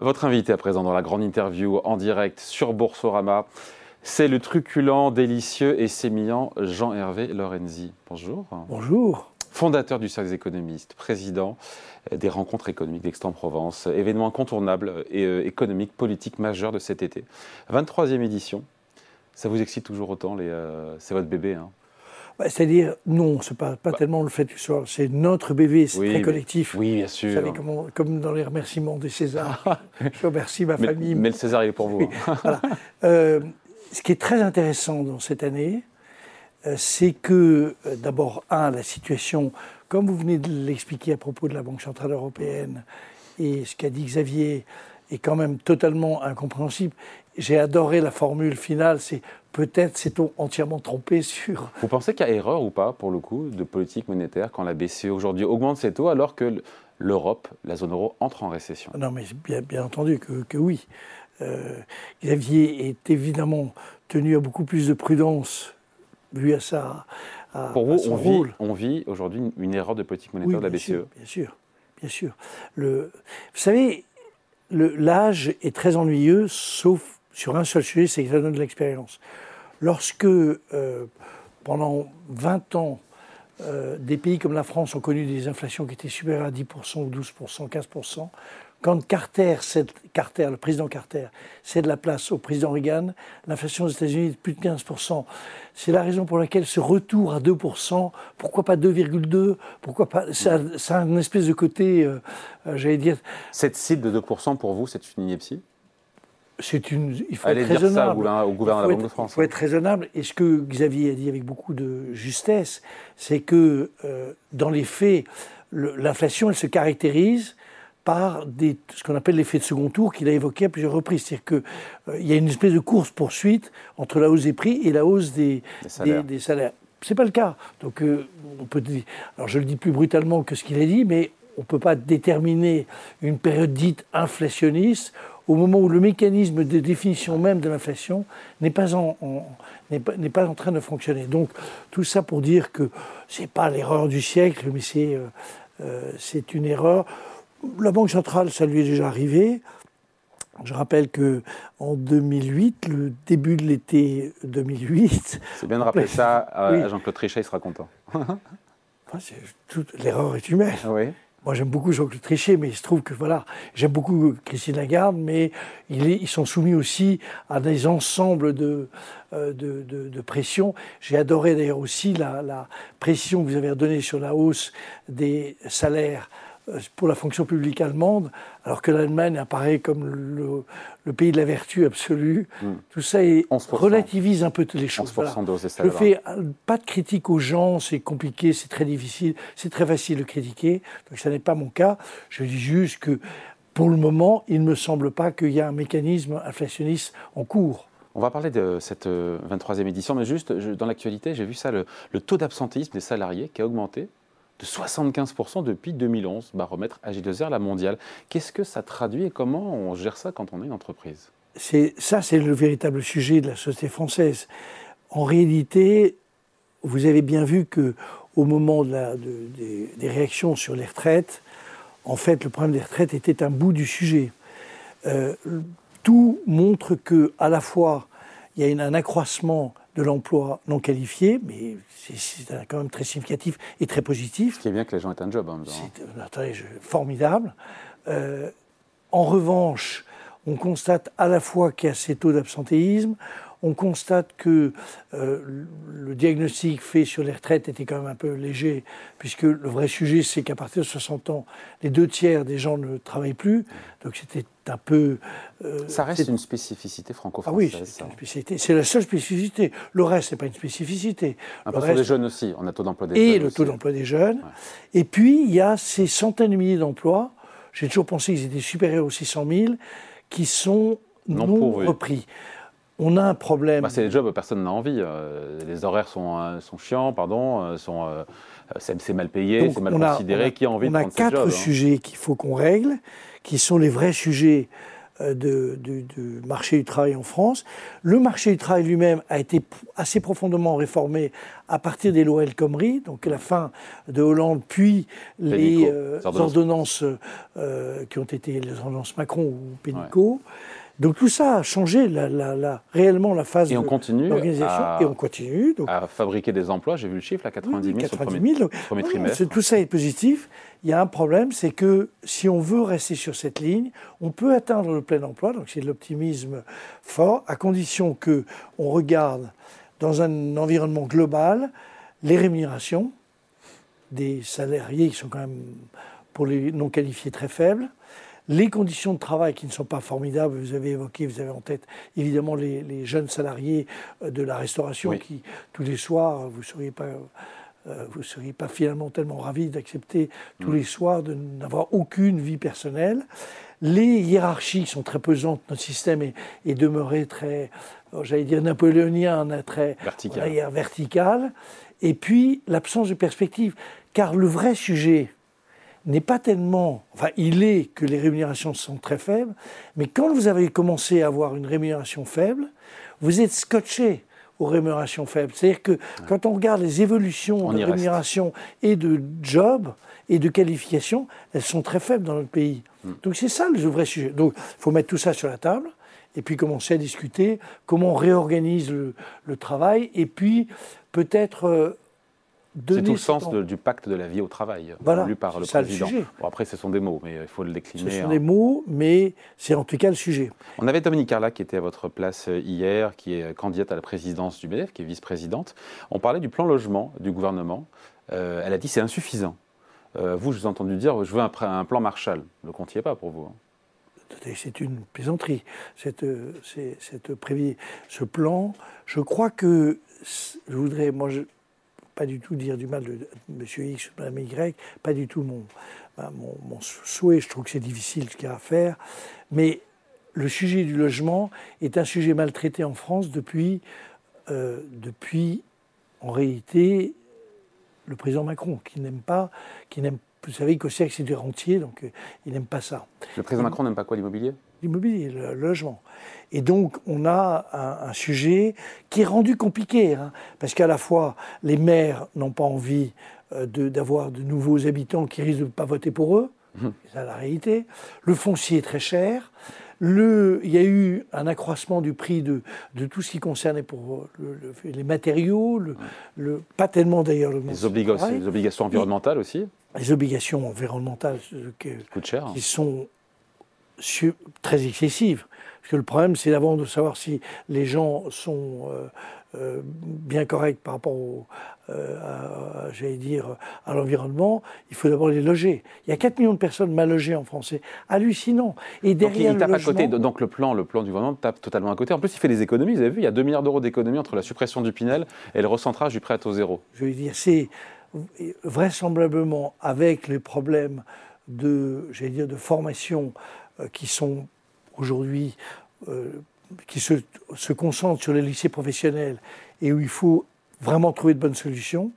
Votre invité à présent dans la grande interview en direct sur Boursorama, c'est le truculent, délicieux et sémillant Jean-Hervé Lorenzi. Bonjour. Bonjour. Fondateur du Cercle économiste, président des rencontres économiques d'Aix-en-Provence, événement incontournable et euh, économique, politique majeur de cet été. 23e édition. Ça vous excite toujours autant euh, C'est votre bébé, hein? Bah, c'est-à-dire, non, c'est pas, pas bah. tellement le fait du soir, c'est notre bébé, c'est très collectif. Oui, bien sûr. Vous savez, comme, dans les remerciements des Césars, je remercie ma famille. Mais le César, il est pour vous. Hein. voilà. Euh, ce qui est très intéressant dans cette année, euh, c'est que, euh, d'abord, un, la situation, comme vous venez de l'expliquer à propos de la Banque Centrale Européenne, et ce qu'a dit Xavier, est quand même totalement incompréhensible. J'ai adoré la formule finale, c'est peut-être s'est-on entièrement trompé sur... Vous pensez qu'il y a erreur ou pas, pour le coup, de politique monétaire quand la BCE aujourd'hui augmente ses taux alors que l'Europe, la zone euro, entre en récession? Non, mais bien, bien entendu que, que oui. Euh, Xavier est évidemment tenu à beaucoup plus de prudence vu à ça. Pour vous, on, Vit, on vit aujourd'hui une, erreur de politique monétaire de la BCE Bien sûr, bien sûr. Le, vous savez, l'âge est très ennuyeux, sauf sur un seul sujet, c'est que ça donne de l'expérience. Lorsque, euh, pendant 20 ans, euh, des pays comme la France ont connu des inflations qui étaient supérieures à 10% ou 12%, 15%, quand Carter, le président Carter, cède la place au président Reagan, l'inflation aux États-Unis est de plus de 15%. C'est la raison pour laquelle ce retour à 2%, pourquoi pas 2,2 Pourquoi pas Ça, a une espèce de côté, euh, j'allais dire. Cette cible de 2% pour vous, c'est une ineptie c'est une, il faut être raisonnable. Ça au gouvernement de la Banque de France. Il faut être raisonnable. Et ce que Xavier a dit avec beaucoup de justesse, c'est que euh, dans les faits, l'inflation, elle se caractérise par des, ce qu'on appelle l'effet de second tour qu'il a évoqué à plusieurs reprises. C'est-à-dire qu'il euh, y a une espèce de course-poursuite entre la hausse des prix et la hausse des, des salaires. Ce n'est pas le cas. Donc, euh, on peut dire, alors je le dis plus brutalement que ce qu'il a dit, mais on ne peut pas déterminer une période dite inflationniste au moment où le mécanisme de définition même de l'inflation n'est pas en, n'est pas, pas, en train de fonctionner. Donc tout ça pour dire que ce n'est pas l'erreur du siècle, mais c'est euh, c'est une erreur la Banque centrale, ça lui est déjà arrivé. Je rappelle que en 2008, le début de l'été 2008. C'est bien de rappeler ça à Jean-Claude Trichet, il sera content. L'erreur est humaine. Moi, j'aime beaucoup Jean-Claude Trichet, mais il se trouve que voilà, j'aime beaucoup Christine Lagarde, mais ils sont soumis aussi à des ensembles de, euh, de, de, pressions. J'ai adoré d'ailleurs aussi la, la pression que vous avez donnée sur la hausse des salaires pour la fonction publique allemande, alors que l'Allemagne apparaît comme le, pays de la vertu absolue. Hmm. Tout ça relativise un peu les choses. Voilà. Je fais euh, pas de critique aux gens, c'est compliqué, c'est très difficile, c'est très facile de critiquer, donc ça n'est pas mon cas. Je dis juste que pour le moment, il ne me semble pas qu'il y a un mécanisme inflationniste en cours. On va parler de cette 23e euh, édition, mais juste dans l'actualité, j'ai vu ça, le, le taux d'absentéisme des salariés qui a augmenté de 75% depuis 2011, baromètre AG2R, la mondiale. Qu'est-ce que ça traduit et comment on gère ça quand on est une entreprise? Ça, c'est le véritable sujet de la société française. En réalité, vous avez bien vu que au moment des, réactions sur les retraites, en fait, le problème des retraites était un bout du sujet. Euh, tout montre que, à la fois, il y a un accroissement de l'emploi non qualifié, mais c'est quand même très significatif et très positif. Ce qui est bien que les gens aient un job. Hein, c'est euh, formidable. Euh, en revanche, on constate à la fois qu'il y a ces taux d'absentéisme, on constate que euh, le diagnostic fait sur les retraites était quand même un peu léger, puisque le vrai sujet, c'est qu'à partir de 60 ans, les deux tiers des gens ne travaillent plus. Donc c'était un peu. Euh, ça reste une spécificité franco-française. Ah oui, c'est une spécificité. C'est la seule spécificité. Le reste, n'est pas une spécificité. L'impression des jeunes aussi. On a taux d'emploi des et jeunes. Et le taux d'emploi des jeunes. Et puis, il y a ces centaines de milliers d'emplois. J'ai toujours pensé qu'ils étaient supérieurs aux 600 000, qui sont non, non repris on a un problème. Bah, c'est des jobs, personne n'a envie. Euh, les horaires sont, euh, sont chiants, pardon, euh, sont, c'est, mal payé, c'est mal considéré. qui a envie de prendre On a quatre hein sujets qu'il faut qu'on règle, qui sont les vrais sujets de, du marché du travail en France. Le marché du travail lui-même a été assez profondément réformé à partir des lois El Khomri, donc la fin de Hollande, puis les ordonnances, qui ont été les ordonnances Macron ou Pénicaud. Donc tout ça a changé la, la, réellement la phase d'organisation. Et on continue. Donc, à fabriquer des emplois, j'ai vu le chiffre, à 90 000 sur le premier, trimestre. Tout ça est positif. Il y a un problème, c'est que si on veut rester sur cette ligne, on peut atteindre le plein emploi, donc c'est de l'optimisme fort, à condition que on regarde dans un environnement global les rémunérations des salariés qui sont quand même, pour les non qualifiés, très faibles, les conditions de travail qui ne sont pas formidables, vous avez évoqué, vous avez en tête évidemment les, jeunes salariés euh, de la restauration qui, tous les soirs, vous ne seriez pas euh, vous ne seriez pas finalement tellement ravis d'accepter tous mm. les soirs de n'avoir aucune vie personnelle. Les hiérarchies sont très pesantes. Notre système est, demeuré très, euh, j'allais dire napoléonien, très vertical. vertical. Et puis l'absence de perspective. Car le vrai sujet, n'est pas tellement, enfin il est que les rémunérations sont très faibles, mais quand vous avez commencé à avoir une rémunération faible, vous êtes scotché aux rémunérations faibles. C'est-à-dire que quand on regarde les évolutions de rémunération et de job et de qualification, elles sont très faibles dans notre pays. Hmm. Donc c'est ça le vrai sujet. Donc il faut mettre tout ça sur la table et puis commencer à discuter comment on réorganise le, le travail et puis peut-être euh, c'est tout le sens du pacte de la vie au travail, voilà, voulu par le président. bon, après, ce sont des mots, mais il faut le décliner. Ce sont des mots, mais c'est en tout cas le sujet. On avait Dominique Carla qui était à votre place euh, hier, qui est candidate à la présidence du BDF, qui est vice-présidente. On parlait du plan logement du gouvernement. Euh, elle a dit c'est insuffisant. Euh, vous, je vous ai entendu dire je veux un, un plan Marshall. Ne comptiez pas pour vous. Hein. C'est une plaisanterie. Cette, cette, ce plan, je crois que je voudrais, moi, je, pas du tout dire du mal de M. X ou Mme Y, pas du tout mon, mon, souhait, je trouve que c'est difficile ce qu'il y a à faire, mais le sujet du logement est un sujet maltraité en France depuis, euh, depuis en réalité, le président Macron, qui n'aime pas, qui n'aime vous savez que c'est du rentier, donc euh, il n'aime pas ça. Le président Macron n'aime pas quoi l'immobilier? L'immobilier, le, logement. Et donc on a un, sujet qui est rendu compliqué, hein, parce qu'à la fois les maires n'ont pas envie euh, d'avoir de, nouveaux habitants qui risquent de ne pas voter pour eux, mmh. c'est la réalité. Le foncier est très cher. Le, il y a eu un accroissement du prix de, de tout ce qui concernait pour les matériaux, le, pas tellement d'ailleurs le les, obligations, les obligations environnementales aussi Les obligations environnementales euh, qui, cher, qui sont très excessives. Parce que le problème, c'est d'abord de savoir si les gens sont euh, euh, bien corrects par rapport au, euh, j'allais dire, à l'environnement, il faut d'abord les loger. Il y a 4 millions de personnes mal logées en France. C'est hallucinant. Et derrière donc, il, tape à côté. Donc le plan, le plan du gouvernement tape totalement à côté. En plus, il fait des économies. Vous avez vu, il y a 2 milliards d'euros d'économies entre la suppression du Pinel et le recentrage du prêt à taux zéro. Je veux dire, c'est vraisemblablement avec les problèmes de, j'allais dire, de formation qui sont aujourd'hui euh, qui se, se concentrent sur les lycées professionnels et où il faut vraiment trouver de bonnes solutions,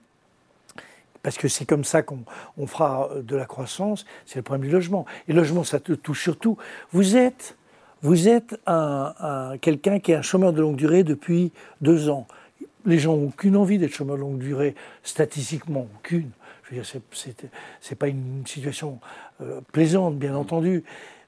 parce que c'est comme ça qu'on fera de la croissance, c'est le problème du logement. Et le logement, ça te touche surtout. Vous êtes, vous êtes un, quelqu'un qui est un chômeur de longue durée depuis deux ans. Les gens n'ont aucune envie d'être chômeur de longue durée, statistiquement, aucune. Je veux dire, c'est pas une situation euh, plaisante, bien entendu.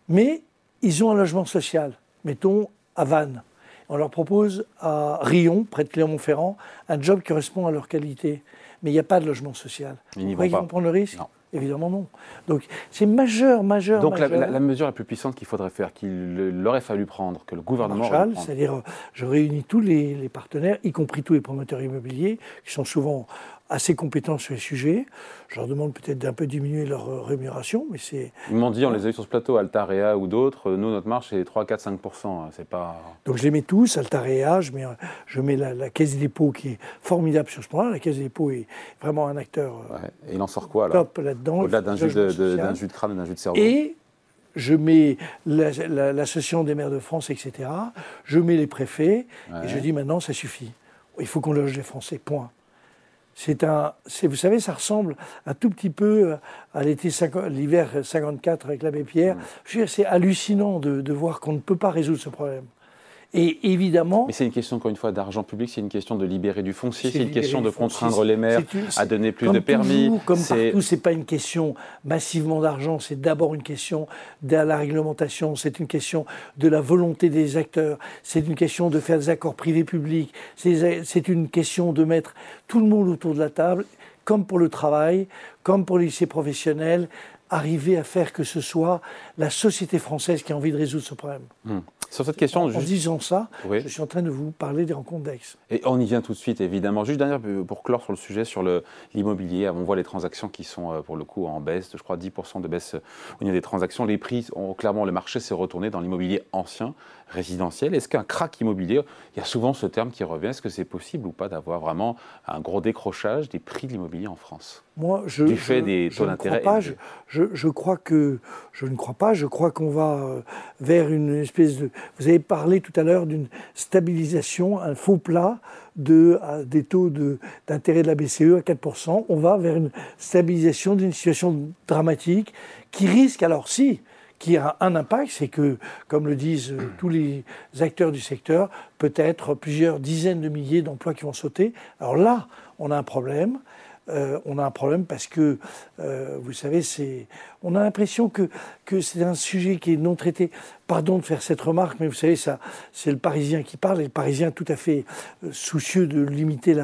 Mais ils ont un logement social, mettons à Vannes. On leur propose à Rion, près de Clermont-Ferrand, un job qui correspond à leur qualité. Mais il n'y a pas de logement social. Ils vont prendre le risque Évidemment non. Donc c'est majeur, majeur. Donc La, mesure la plus puissante qu'il faudrait faire, qu'il aurait fallu prendre, que le gouvernement. c'est-à-dire je réunis tous les, les, partenaires, y compris tous les promoteurs immobiliers, qui sont souvent assez compétents sur les sujets. Je leur demande peut-être d'un peu diminuer leur euh, rémunération, mais c'est... Ils m'ont dit, on les a eu sur ce plateau, Altarea ou d'autres, nous, notre marge, c'est 3, 4, 5 c'est pas... Donc je les mets tous, Altarea, je mets, je mets la, Caisse des dépôts qui est formidable sur ce point-là. La Caisse des dépôts est vraiment un acteur euh, Et il en sort quoi, Top là-dedans. Au-delà d'un jus de, jus de crâne et d'un jus de cerveau Et je mets l'Association des maires de France, etc. Je mets les préfets, et je dis maintenant, ça suffit. Il faut qu'on loge les Français, point. C'est un, vous savez, ça ressemble un tout petit peu à l'été l'hiver 54 avec l'abbé Pierre. Mm. C'est hallucinant de, de voir qu'on ne peut pas résoudre ce problème. Et évidemment. Mais c'est une question, encore une fois, d'argent public, c'est une question de libérer du foncier, c'est une question de contraindre les maires à donner plus de permis. comme partout, c'est pas une question massivement d'argent, c'est d'abord une question de la réglementation, c'est une question de la volonté des acteurs, c'est une question de faire des accords privés-publics, c'est une question de mettre tout le monde autour de la table, comme pour le travail, comme pour les lycées professionnels, arriver à faire que ce soit la société française qui a envie de résoudre ce problème. Hmm. Sur cette question, en, disant ça, je suis en train de vous parler des rencontres d'Aix. Et on y vient tout de suite, évidemment. Juste dernière pour clore sur le sujet sur l'immobilier. On voit les transactions qui sont euh, pour le coup en baisse, je crois 10% de baisse au niveau des transactions. Les prix, ont, clairement, le marché s'est retourné dans l'immobilier ancien, résidentiel. Est-ce qu'un crack immobilier, il y a souvent ce terme qui revient, est-ce que c'est possible ou pas d'avoir vraiment un gros décrochage des prix de l'immobilier en France? Moi, je, du fait des taux d'intérêt. Je, je, crois que je ne crois pas. Je crois qu'on va euh, vers une espèce de. Vous avez parlé tout à l'heure d'une stabilisation, un faux plat de, des taux d'intérêt de, la BCE à 4%. On va vers une stabilisation d'une situation dramatique qui risque, alors si, qui a un impact, c'est que, comme le disent euh, tous les acteurs du secteur, peut-être plusieurs dizaines de milliers d'emplois qui vont sauter. Alors là, on a un problème. Euh, on a un problème parce que, euh, vous savez, on a l'impression que, que c'est un sujet qui est non traité. Pardon de faire cette remarque, mais vous savez, ça, c'est le Parisien qui parle, et le Parisien tout à fait euh, soucieux de limiter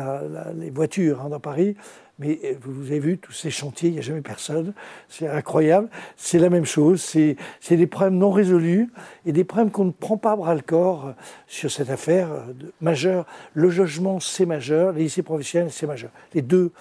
les voitures hein, dans Paris. Mais vous avez vu tous ces chantiers, il n'y a jamais personne. C'est incroyable. C'est la même chose. C'est des problèmes non résolus et des problèmes qu'on ne prend pas à bras le corps sur cette affaire majeure. Le logement, c'est majeur. Les lycées professionnels, c'est majeur. Les deux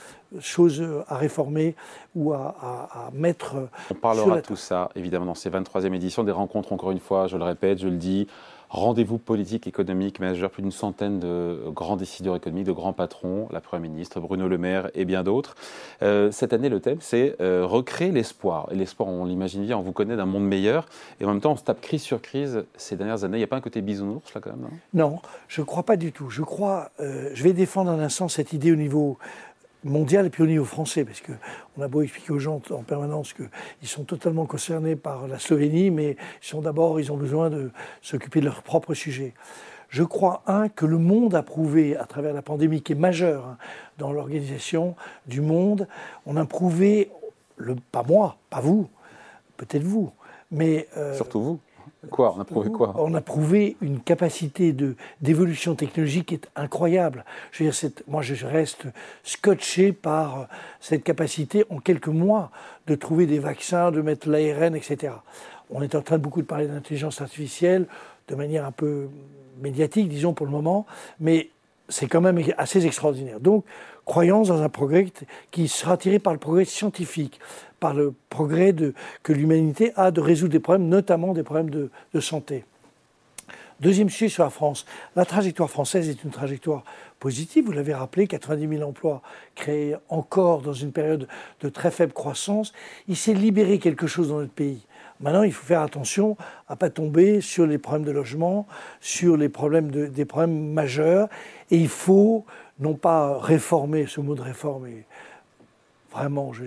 choses à réformer ou à, mettre. On parlera de tout ça, évidemment, dans ces 23e éditions, des rencontres, encore une fois, je le répète, je le dis, rendez-vous politique, économique, majeur, plus d'une centaine de grands décideurs économiques, de grands patrons, la Première ministre, Bruno Le Maire et bien d'autres. Euh, cette année, le thème, c'est euh, recréer l'espoir. Et l'espoir, on l'imagine bien, on vous connaît d'un monde meilleur. Et en même temps, on se tape crise sur crise ces dernières années. Il n'y a pas un côté bisounours, là, quand même Non, je ne crois pas du tout. Je crois, euh, je vais défendre en un sens cette idée au niveau mondial et puis au niveau français, parce qu'on a beau expliquer aux gens en permanence qu'ils sont totalement concernés par la Slovénie, mais ils sont d'abord, ils ont besoin de s'occuper de leur propre sujet. Je crois, un, que le monde a prouvé, à travers la pandémie qui est majeure hein, dans l'organisation du monde, on a prouvé, le, pas moi, pas vous, peut-être vous, mais... Euh, Surtout vous On a prouvé quoi? On a prouvé une capacité d'évolution technologique qui est incroyable. Je veux dire, moi, je reste scotché par cette capacité en quelques mois de trouver des vaccins, de mettre l'ARN, etc. On est en train de beaucoup de parler d'intelligence artificielle de manière un peu médiatique, disons pour le moment, mais c'est quand même assez extraordinaire. Donc, croyance dans un progrès qui sera tiré par le progrès scientifique, par le progrès de, que l'humanité a de résoudre des problèmes, notamment des problèmes de, santé. Deuxième sujet sur la France. La trajectoire française est une trajectoire positive. Vous l'avez rappelé, 90 000 emplois créés encore dans une période de très faible croissance. Il s'est libéré quelque chose dans notre pays. Maintenant, il faut faire attention à ne pas tomber sur les problèmes de logement, sur les problèmes des problèmes majeurs. Et il faut non pas réformer, ce mot de réforme est vraiment, je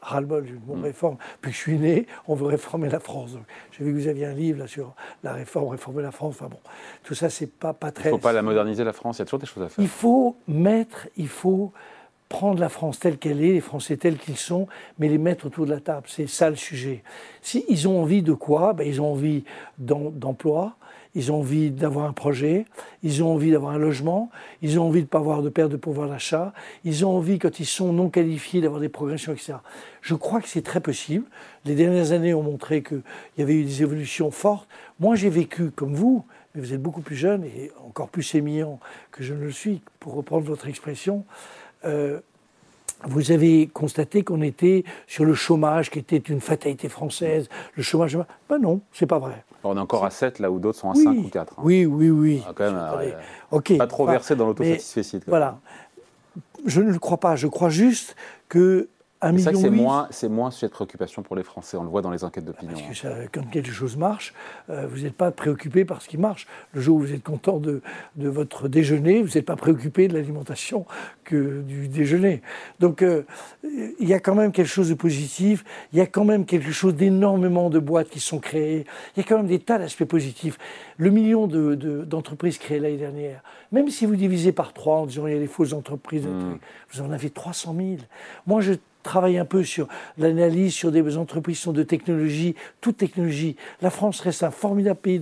ras-le-bol du mot mm. réforme. Puis je suis né, on veut réformer la France. J'ai vu que vous aviez un livre là, sur la réforme, réformer la France. Enfin bon, tout ça, c'est pas, pas très. Il ne faut pas la moderniser, la France, il y a toujours des choses à faire. Il faut mettre, il faut prendre la France telle qu'elle est, les Français tels qu'ils sont, mais les mettre autour de la table. C'est ça le sujet. Si ils ont envie de quoi? Ben, Ils ont envie d'emploi, ils ont envie d'avoir un projet, ils ont envie d'avoir un logement, ils ont envie de ne pas avoir de perte de pouvoir d'achat, ils ont envie, quand ils sont non qualifiés, d'avoir des progressions, etc. Je crois que c'est très possible. Les dernières années ont montré qu'il y avait eu des évolutions fortes. Moi, j'ai vécu comme vous, mais vous êtes beaucoup plus jeune et encore plus émillant que je ne le suis, pour reprendre votre expression. Euh, vous avez constaté qu'on était sur le chômage, qui était une fatalité française. Le chômage, ben non, c'est pas vrai. On est encore à 7 là où d'autres sont à 5 ou 4. Hein. Oui, oui, oui. Ah, quand même, pas trop versé dans l'autosatisfecit. Voilà. Je ne le crois pas. Je crois juste que Un C'est vrai que c'est moins, c'est moins de préoccupation pour les Français. On le voit dans les enquêtes d'opinion. Parce hein. que ça- quand quelque chose marche, euh, vous n'êtes pas préoccupé par ce qui marche. Le jour où vous êtes content de, de votre déjeuner, vous n'êtes pas préoccupé de l'alimentation que du déjeuner. Donc euh, il y a quand même quelque chose de positif, il y a quand même quelque chose d'énormément de boîtes qui sont créées, il y a quand même des tas d'aspects positifs. Le million de- de- d'entreprises créées l'année dernière, même si vous divisez par trois en disant il y a les fausses entreprises, vous en avez 300 000. Moi, je travaille un peu sur l'analyse sur des entreprises qui sont de technologie, toute technologie. La France reste un formidable pays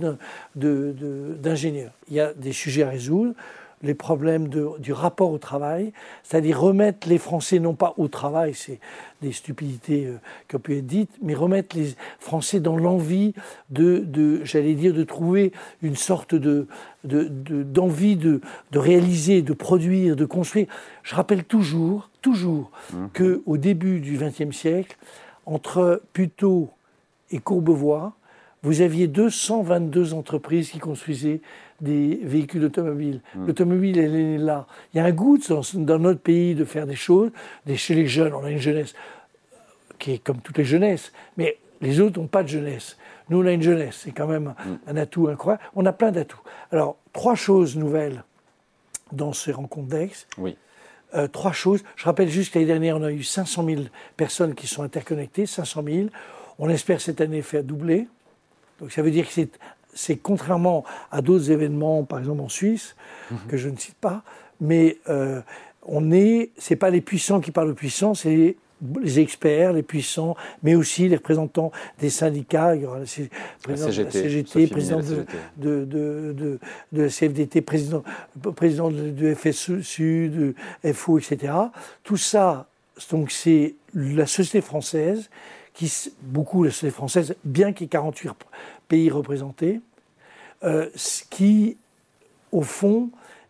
d'ingénieurs. Il y a des sujets à résoudre. Les problèmes de- du rapport au travail, c'est-à-dire remettre les Français non pas au travail, c'est des stupidités euh, qui ont pu être dites, mais remettre les Français dans l'envie de, de j'allais dire, de trouver une sorte de de- de- d'envie de, de réaliser, de produire, de construire. Je rappelle toujours, toujours, que au début du XXe siècle, entre Puteaux et Courbevoie, vous aviez 222 entreprises qui construisaient des véhicules automobiles. L'automobile, elle est là. Il y a un goût dans, dans notre pays de faire des choses. Des, chez les jeunes, on a une jeunesse qui est comme toutes les jeunesses, mais les autres n'ont pas de jeunesse. Nous, on a une jeunesse, c'est quand même un atout incroyable. On a plein d'atouts. Alors, trois choses nouvelles dans ces rencontres d'Aix. Oui. Euh, trois choses. Je rappelle juste l'année dernière, on a eu 500 000 personnes qui sont interconnectées, 500 000. On espère cette année faire doubler. Donc ça veut dire que c'est, contrairement à d'autres événements, par exemple en Suisse, que je ne cite pas, mais euh, on est, c'est pas les puissants qui parlent aux puissants, c'est les, experts, les puissants, mais aussi les représentants des syndicats. Il y aura la CGT, président de, CGT. de, de, de, de la CFDT, président, président de, de FSU, de FO, etc. Tout ça, donc c'est la société française, qui, beaucoup la société française, bien qu'il y ait 48 pays représentés, euh, qui, au fond,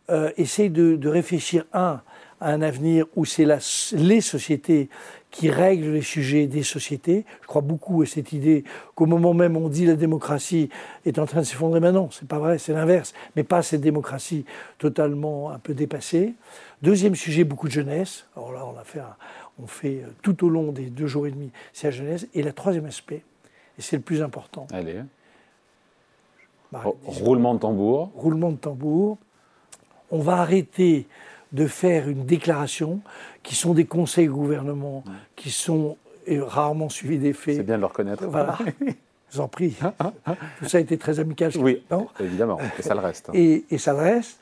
euh, essaye de, réfléchir, un, à un avenir où c'est les sociétés qui règlent les sujets des sociétés. Je crois beaucoup à cette idée qu'au moment même on dit la démocratie est en train de s'effondrer, mais non, c'est pas vrai, c'est l'inverse, mais pas cette démocratie totalement un peu dépassée. Deuxième sujet, beaucoup de jeunesse. Alors là, on a fait, un- on fait euh, tout au long des deux jours et demi, c'est la jeunesse. Et le troisième aspect, et c'est le plus important, Allez. Marie, Ro- Roulement de tambour. roulement de tambour, on va arrêter de faire une déclaration qui sont des conseils au gouvernement, qui sont euh, rarement suivis des C'est faits. bien de le reconnaître. Voilà, je vous en prie. Tout ça a été très amical. Oui, évidemment. Et ça le reste. hein. Et, et ça le reste.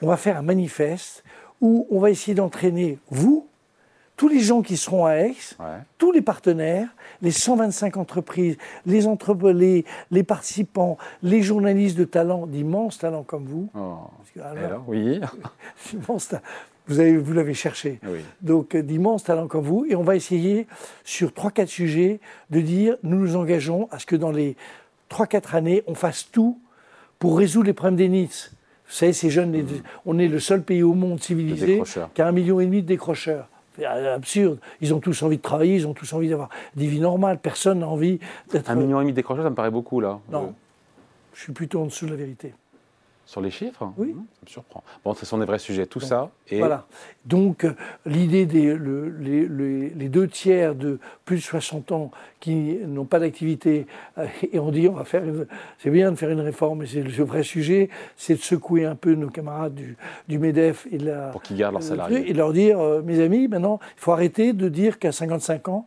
On va faire un manifeste où on va essayer d'entraîner vous, tous les gens qui seront à Aix, Ouais. tous les partenaires, les 125 entreprises, les entrepreneurs, les participants, les journalistes de talent, d'immenses talents comme vous. Oh. Que, alors, oui. vous avez- vous l'avez cherché. Oui. Donc euh, d'immenses talents comme vous. Et on va essayer, sur 3-4 sujets, de dire, nous nous engageons à ce que dans les 3-4 années, on fasse tout pour résoudre les problèmes des NITS. Vous savez, ces jeunes, les- on est le seul pays au monde civilisé qui a un million et demi de décrocheurs. C'est absurde. Ils ont tous envie de travailler, ils ont tous envie d'avoir des vies normales. Personne n'a envie d'être... Un million et demi de décrocheurs, ça me paraît beaucoup, là. Non, Euh, je suis plutôt en dessous de la vérité. Sur les chiffres Oui. Mmh, Ça me surprend. Bon, ce sont des vrais sujets, tout ça. Et Voilà. Donc, euh, l'idée des le- les, les- les deux tiers de plus de 60 ans qui n'ont pas d'activité, euh, et on dit, on va faire une- c'est bien de faire une réforme, mais c'est le vrai sujet, c'est de secouer un peu nos camarades du, du MEDEF et de la. Pour qu'ils gardent leurs euh, salariés. Et de leur dire, euh, mes amis, maintenant, il faut arrêter de dire qu'à 55 ans,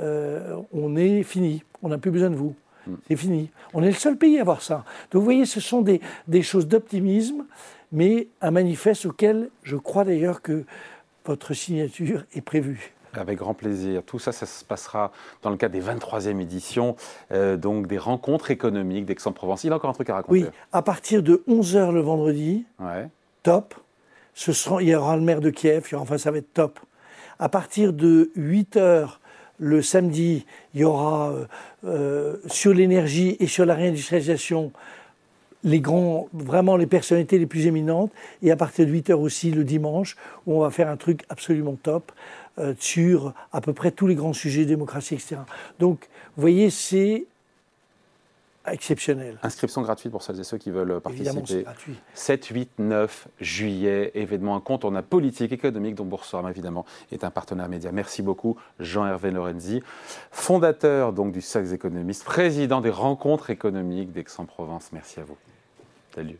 euh, on est fini, on n'a plus besoin de vous. Mm. C'est fini. On est le seul pays à avoir ça. Donc vous voyez, ce sont des, des choses d'optimisme, mais un manifeste auquel je crois d'ailleurs que votre signature est prévue. Avec grand plaisir. Tout ça, ça se passera dans le cadre des 23e éditions, euh, donc des rencontres économiques d'Aix-en-Provence. Il a encore un truc à raconter. Oui, à partir de 11h le vendredi, Ouais. top. Ce sera, il y aura le maire de Kiev, il y aura- enfin ça va être top. À partir de 8h le samedi, il y aura euh, euh, sur l'énergie et sur la réindustrialisation les grands, vraiment les personnalités les plus éminentes. Et à partir de 8h aussi le dimanche, où on va faire un truc absolument top euh, sur à peu près tous les grands sujets, démocratie, etc. Donc, vous voyez, c'est exceptionnel. Inscription gratuite pour celles et ceux qui veulent participer. gratuit. 7, 8, 9 juillet, événement incontournable politique, économique dont Boursorama évidemment est un partenaire média. Merci beaucoup Jean-Hervé Lorenzi, fondateur donc du Cercle économiste, président des rencontres économiques d'Aix-en-Provence. Merci à vous. Salut.